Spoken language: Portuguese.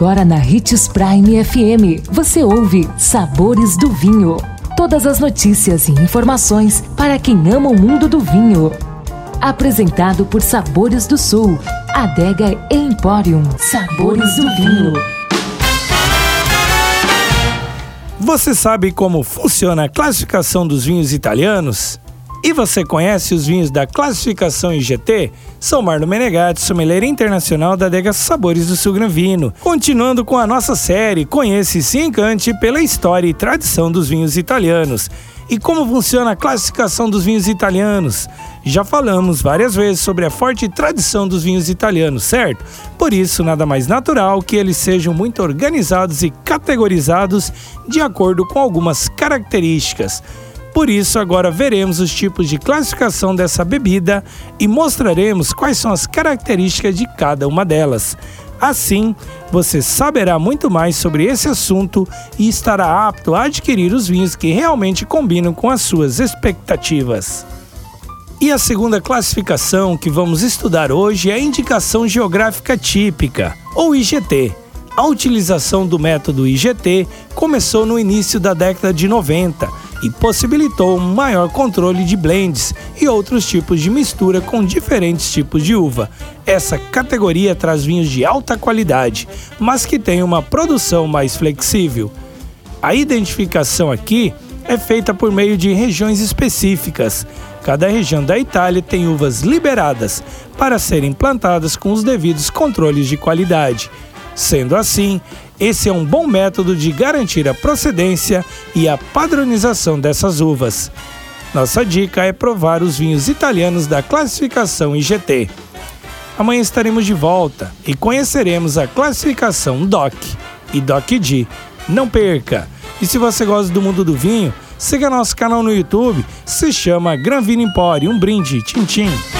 Agora na Ritz Prime FM, você ouve Sabores do Vinho. Todas as notícias e informações para quem ama o mundo do vinho. Apresentado por Sabores do Sul, Adega Emporium. Sabores do Vinho. Você sabe como funciona a classificação dos vinhos italianos? E você conhece os vinhos da classificação IGT? Sou Marlon Menegatti, sommelier internacional da adega Sabores do Sul Gran Vino. Continuando com a nossa série, conheça e se encante pela história e tradição dos vinhos italianos. E como funciona a classificação dos vinhos italianos? Já falamos várias vezes sobre a forte tradição dos vinhos italianos, certo? Por isso, nada mais natural que eles sejam muito organizados e categorizados de acordo com algumas características. Por isso, agora veremos os tipos de classificação dessa bebida e mostraremos quais são as características de cada uma delas. Assim, você saberá muito mais sobre esse assunto e estará apto a adquirir os vinhos que realmente combinam com as suas expectativas. E a segunda classificação que vamos estudar hoje é a Indicação Geográfica Típica, ou IGT. A utilização do método IGT começou no início da década de 90 e possibilitou um maior controle de blends e outros tipos de mistura com diferentes tipos de uva. Essa categoria traz vinhos de alta qualidade, mas que tem uma produção mais flexível. A identificação aqui é feita por meio de regiões específicas. Cada região da Itália tem uvas liberadas para serem plantadas com os devidos controles de qualidade. Sendo assim, esse é um bom método de garantir a procedência e a padronização dessas uvas. Nossa dica é provar os vinhos italianos da classificação IGT. Amanhã estaremos de volta e conheceremos a classificação DOC e DOC-D. Não perca! E se você gosta do mundo do vinho, siga nosso canal no YouTube, se chama Gran Vino Empório. Um brinde, tchim tchim!